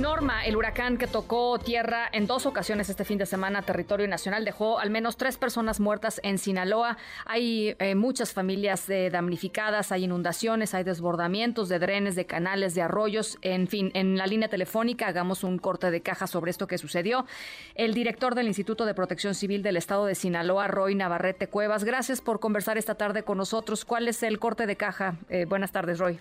Norma, el huracán que tocó tierra en dos ocasiones este fin de semana territorio nacional, dejó al menos tres personas muertas en Sinaloa. Hay eh, muchas familias eh, damnificadas, hay inundaciones, hay desbordamientos de drenes, de canales, de arroyos. En fin, en la línea telefónica hagamos un corte de caja sobre esto que sucedió. El director del Instituto de Protección Civil del Estado de Sinaloa, Roy Navarrete Cuevas, gracias por conversar esta tarde con nosotros. ¿Cuál es el corte de caja? Eh, buenas tardes, Roy.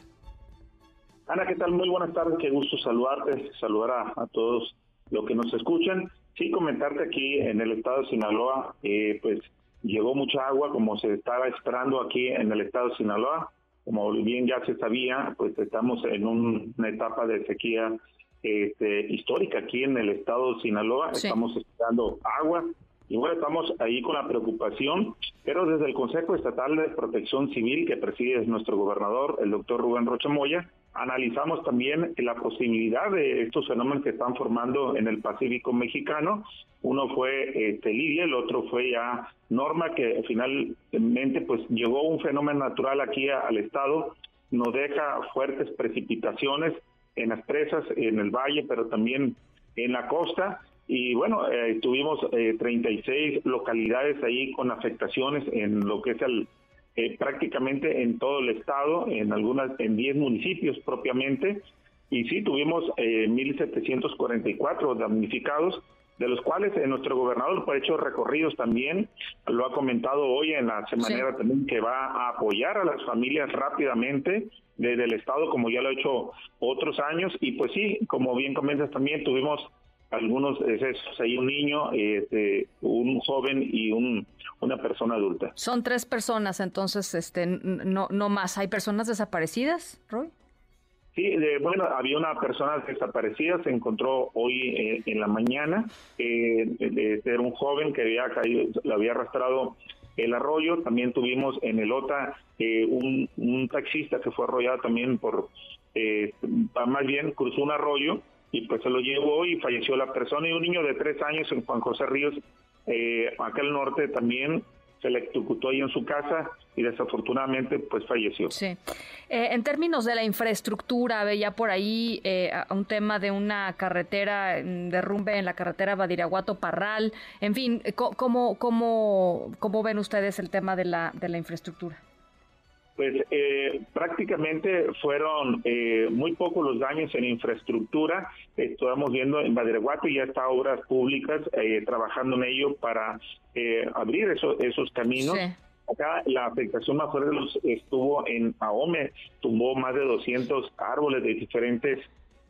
Ana, ¿qué tal? Muy buenas tardes, qué gusto saludarte, saludar a, todos los que nos escuchan. Sí, comentarte aquí en el estado de Sinaloa, eh, pues llegó mucha agua como se estaba esperando aquí en el estado de Sinaloa. Como bien ya se sabía, pues estamos en una etapa de sequía este, histórica aquí en el estado de Sinaloa. Estamos esperando agua y bueno, estamos ahí con la preocupación, pero desde el Consejo Estatal de Protección Civil que preside nuestro gobernador, el doctor Rubén Rocha Moya, Analizamos también la posibilidad de estos fenómenos que están formando en el Pacífico mexicano. Uno fue este, Lidia, el otro fue Norma, que finalmente pues llegó un fenómeno natural aquí al estado, nos deja fuertes precipitaciones en las presas, en el valle, pero también en la costa. Y bueno, eh, tuvimos 36 eh, localidades ahí con afectaciones en lo que es el eh, prácticamente en todo el estado, en algunas, en 10 municipios propiamente, y sí tuvimos eh, 1.744 damnificados, de los cuales eh, nuestro gobernador ha hecho recorridos también, lo ha comentado hoy en la semana también que va a apoyar a las familias rápidamente desde el estado como ya lo ha hecho otros años. Y pues sí, como bien comentas también tuvimos algunos excesos, hay un niño, este, un joven y un, una persona adulta. Son tres personas, entonces, este, no, no más. ¿Hay personas desaparecidas, Roy? Sí, bueno, había una persona desaparecida, se encontró hoy eh, en la mañana, eh, era un joven que había caído, lo había arrastrado el arroyo, también tuvimos en el OTA eh, un, un, taxista que fue arrollado también por, eh, más bien cruzó un arroyo y pues se lo llevó y falleció la persona y un niño de tres años en Juan José Ríos, eh, acá al norte también se le ejecutó ahí en su casa y desafortunadamente pues falleció. Sí. Eh, en términos de la infraestructura, veía por ahí eh, un tema de una carretera, mm, derrumbe en la carretera Badiraguato-Parral, en fin, ¿cómo, cómo, ¿cómo ven ustedes el tema de la, de la infraestructura? Pues eh, prácticamente fueron eh, muy pocos los daños en infraestructura. Estamos viendo en Badiraguato ya está obras públicas eh, trabajando en ello para abrir esos caminos. Acá la afectación más fuerte estuvo en Ahome, tumbó más de 200 árboles de diferentes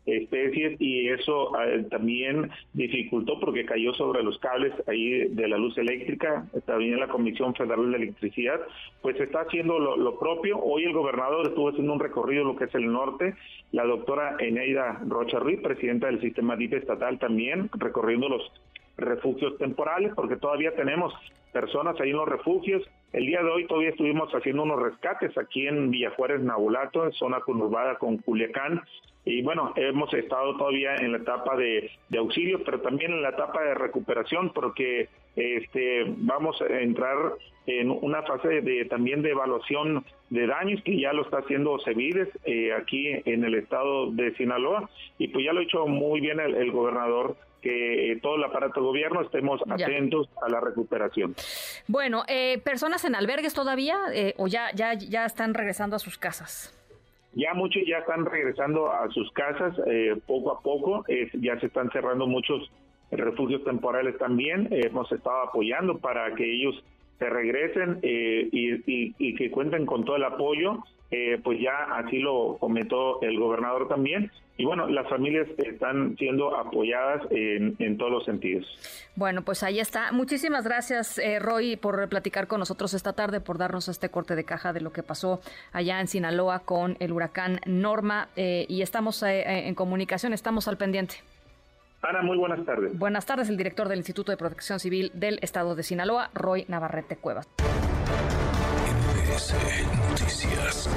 especies y eso eh, también dificultó porque cayó sobre los cables ahí de la luz eléctrica, también la Comisión Federal de Electricidad, pues está haciendo lo, propio. Hoy el gobernador estuvo haciendo un recorrido lo que es el norte, la doctora Eneida Rocha Ruiz, presidenta del sistema DIP estatal también, recorriendo los refugios temporales, porque todavía tenemos personas ahí en los refugios. El día de hoy todavía estuvimos haciendo unos rescates aquí en Villajuárez, Nabulato, en zona conurbada con Culiacán, y bueno, hemos estado todavía en la etapa de, auxilio, pero también en la etapa de recuperación, porque este vamos a entrar en una fase de también de evaluación de daños que ya lo está haciendo Cevides eh, aquí en el estado de Sinaloa y pues ya lo ha hecho muy bien el, gobernador que todo el aparato de gobierno estemos atentos a la recuperación. Bueno, eh, personas en albergues todavía eh, o ya ya ya están regresando a sus casas. Ya muchos ya están regresando a sus casas eh, poco a poco, ya se están cerrando muchos refugios temporales también, hemos estado apoyando para que ellos se regresen eh, y, que cuenten con todo el apoyo, eh, pues ya así lo comentó el gobernador también. Y bueno, las familias están siendo apoyadas en, todos los sentidos. Bueno, pues ahí está. Muchísimas gracias, eh, Roy, por platicar con nosotros esta tarde, por darnos este corte de caja de lo que pasó allá en Sinaloa con el huracán Norma. y estamos en comunicación, estamos al pendiente. Ana, muy buenas tardes. Buenas tardes, el director del Instituto de Protección Civil del Estado de Sinaloa, Roy Navarrete Cuevas. Noticias.